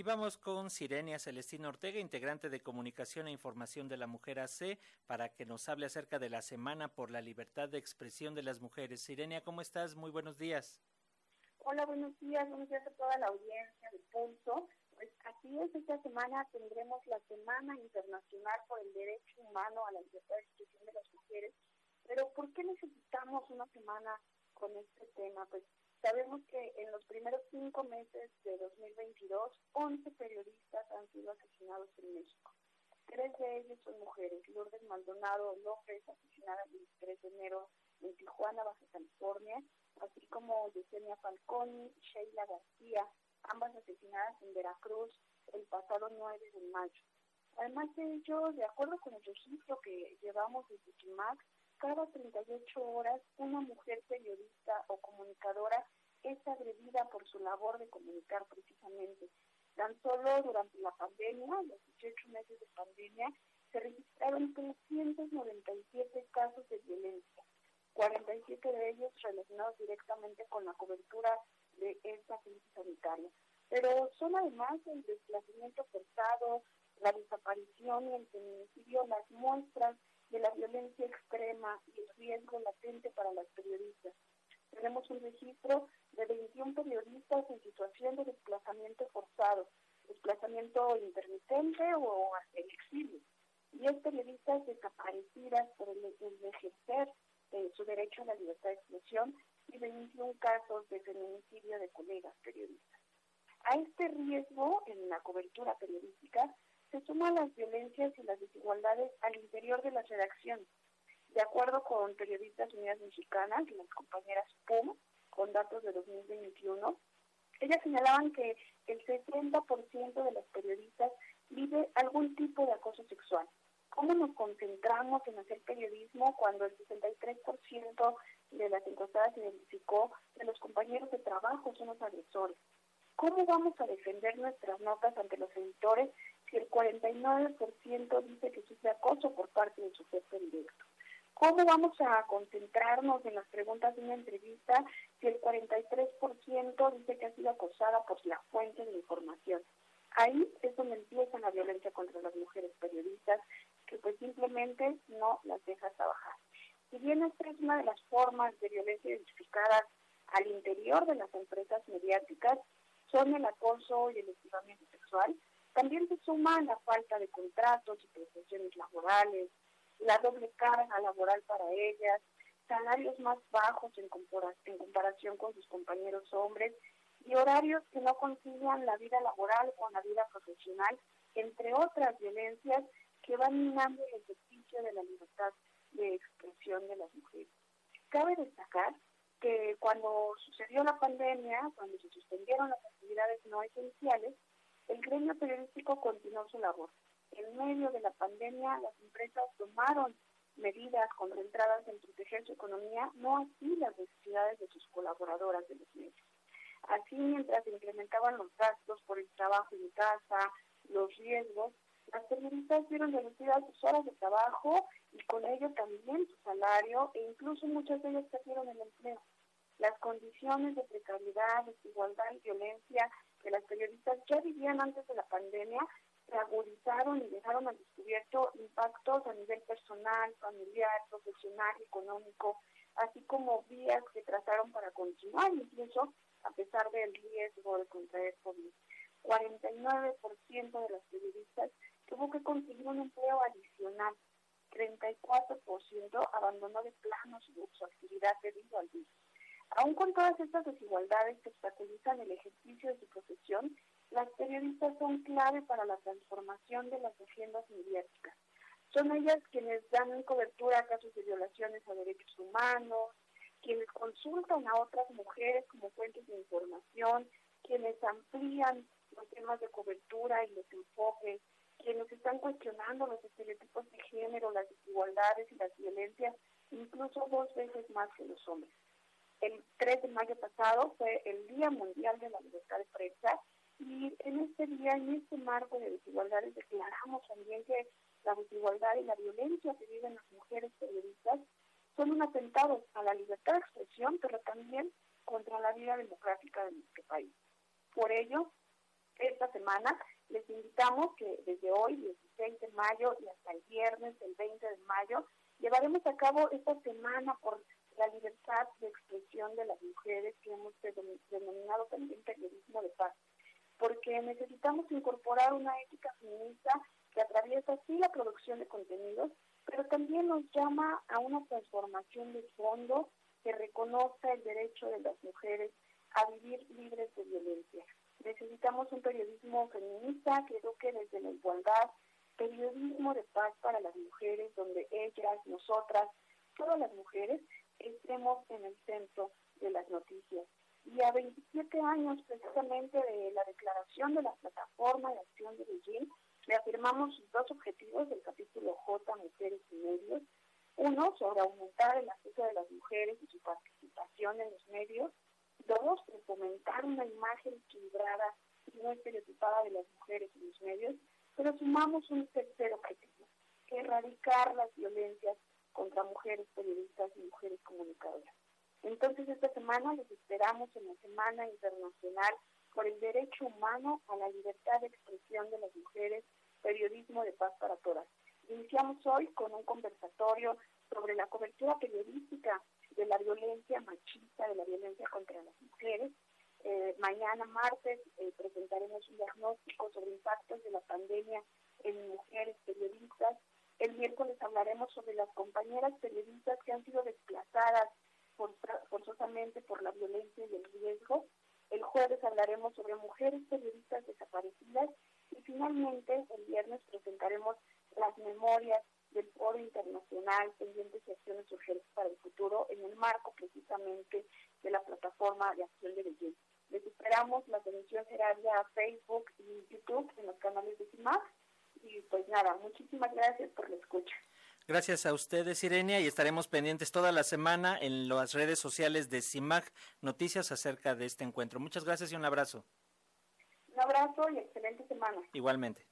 Y vamos con Sirenia Celestina Ortega, integrante de Comunicación e Información de la Mujer AC, para que nos hable acerca de la Semana por la Libertad de Expresión de las Mujeres. Sirenia, ¿cómo estás? Muy buenos días. Hola, buenos días, buenos días a toda la audiencia de Pulso. Pues así es, esta semana tendremos la Semana Internacional por el Derecho Humano a la Libertad de Expresión de las Mujeres. Pero ¿por qué necesitamos una semana con este tema? Pues Sabemos que en los primeros cinco meses de 2022, 11 periodistas han sido asesinados en México. Tres de ellos son mujeres. Lourdes Maldonado López, asesinada el 23 de enero en Tijuana, Baja California, así como Yesenia Falconi y Sheila García, ambas asesinadas en Veracruz el pasado 9 de mayo. Además de ello, de acuerdo con el registro que llevamos desde CIMAC, cada 38 horas una mujer periodista comunicadora es agredida por su labor de comunicar precisamente. Tan solo durante la pandemia, los 18 meses de pandemia, se registraron 397 casos de violencia, 47 de ellos relacionados directamente con la cobertura de esta crisis sanitaria. Pero son además el desplazamiento forzado, la desaparición y el feminicidio las muestras de la violencia extrema y el riesgo latente para las periodistas. Tenemos un registro de 21 periodistas en situación de desplazamiento forzado, desplazamiento intermitente o el exilio, 10 periodistas desaparecidas por el, ejercer su derecho a la libertad de expresión y 21 casos de feminicidio de colegas periodistas. A este riesgo en la cobertura periodística se suman las violencias y las desigualdades al interior de las redacciones. De acuerdo con Periodistas Unidas Mexicanas y las compañeras PUM, con datos de 2021, ellas señalaban que el 60% de las periodistas vive algún tipo de acoso sexual. ¿Cómo nos concentramos en hacer periodismo cuando el 63% de las encuestadas identificó que los compañeros de trabajo son los agresores? ¿Cómo vamos a defender nuestras notas ante los editores si el 49% dice que sufre acoso por parte de su jefe directo. ¿Cómo vamos a concentrarnos en las preguntas de una entrevista si el 43% dice que ha sido acosada por la fuente de información? Ahí es donde empieza la violencia contra las mujeres periodistas, que pues simplemente no las deja trabajar. Si bien esta es una de las formas de violencia identificadas al interior de las empresas mediáticas, son el acoso y el estimamiento sexual, también se suma la falta de contratos y prestaciones laborales, la doble carga laboral para ellas, salarios más bajos en, comparación con sus compañeros hombres y horarios que no concilian la vida laboral con la vida profesional, entre otras violencias que van minando el ejercicio de la libertad de expresión de las mujeres. Cabe destacar que cuando sucedió la pandemia, cuando se suspendieron las actividades no esenciales, el gremio periodístico continuó su labor. En medio de la pandemia, las empresas tomaron medidas concentradas en proteger su economía, no así las necesidades de sus colaboradoras de los medios. Así, mientras se incrementaban los gastos por el trabajo en casa, los riesgos, las periodistas vieron reducidas sus horas de trabajo y con ello también su salario e incluso muchas de ellas perdieron el empleo. Las condiciones de precariedad, desigualdad y violencia que las periodistas ya vivían antes de la pandemia se agudizaron y dejaron al descubierto impactos a nivel personal, familiar, profesional, económico, así como vías que trazaron para continuar incluso a pesar del riesgo de contraer COVID. 49% de las periodistas tuvo que conseguir un empleo adicional, 34% abandonó de plano su, su actividad debido al virus. Aún con todas estas desigualdades que obstaculizan el ejercicio de su profesión, las periodistas son clave para la transformación de las agendas mediáticas. Son ellas quienes dan cobertura a casos de violaciones a derechos humanos, quienes consultan a otras mujeres como fuentes de información, quienes amplían los temas de cobertura y los enfoques, quienes están cuestionando los estereotipos de género, las desigualdades y las violencias, incluso dos veces más que los hombres el 3 de mayo pasado fue el Día Mundial de la Libertad de Prensa y en este día, en este marco de desigualdades, declaramos también que la desigualdad y la violencia que viven las mujeres periodistas son un atentado a la libertad de expresión, pero también contra la vida democrática de nuestro país. Por ello, esta semana. Les invitamos que desde hoy, 16 de mayo, y hasta el viernes, el 20 de mayo, llevaremos a cabo esta semana por la libertad de expresión de las mujeres que hemos denominado también periodismo de paz, porque necesitamos incorporar una ética feminista que atraviesa así la producción de contenidos, pero también nos llama a una transformación de fondo que reconozca el derecho de las mujeres a vivir libres de violencia. Necesitamos un periodismo feminista que eduque desde la igualdad, periodismo de paz para las mujeres, donde ellas, nosotras, todas las mujeres, estemos en el centro de las noticias. Y a 27 años precisamente de la declaración de la plataforma de acción de Beijing, reafirmamos dos objetivos del capítulo J, Mujeres y Medios. Uno, sobre aumentar el acceso de las mujeres y su participación en los medios. Dos, fomentar una imagen equilibrada y no estereotipada de las mujeres en los medios. Pero sumamos un tercer objetivo, erradicar las violencias contra mujeres periodistas y mujeres comunicadoras. Entonces esta semana les esperamos en la Semana Internacional por el Derecho Humano a la Libertad de Expresión de las Mujeres, Periodismo de Paz para Todas. Iniciamos hoy con un conversatorio sobre la cobertura periodística de la violencia machista, de la violencia contra las mujeres. Eh, mañana, martes, eh, presentaremos un diagnóstico sobre impactos de la pandemia en mujeres periodistas. El miércoles hablaremos sobre las compañeras periodistas que han sido forzosamente por la violencia y el riesgo. El jueves hablaremos sobre mujeres periodistas desaparecidas y finalmente el viernes presentaremos las memorias del Foro Internacional Pendientes y Acciones Urgentes para el Futuro en el marco precisamente de la plataforma de acción de belleza. Les esperamos, la transmisión será vía Facebook y YouTube en los canales de CIMAC. Y pues nada, muchísimas gracias por la escucha. Gracias a ustedes, Irenia, y estaremos pendientes toda la semana en las redes sociales de CIMAC noticias acerca de este encuentro. Muchas gracias y un abrazo. Un abrazo y excelente semana. Igualmente.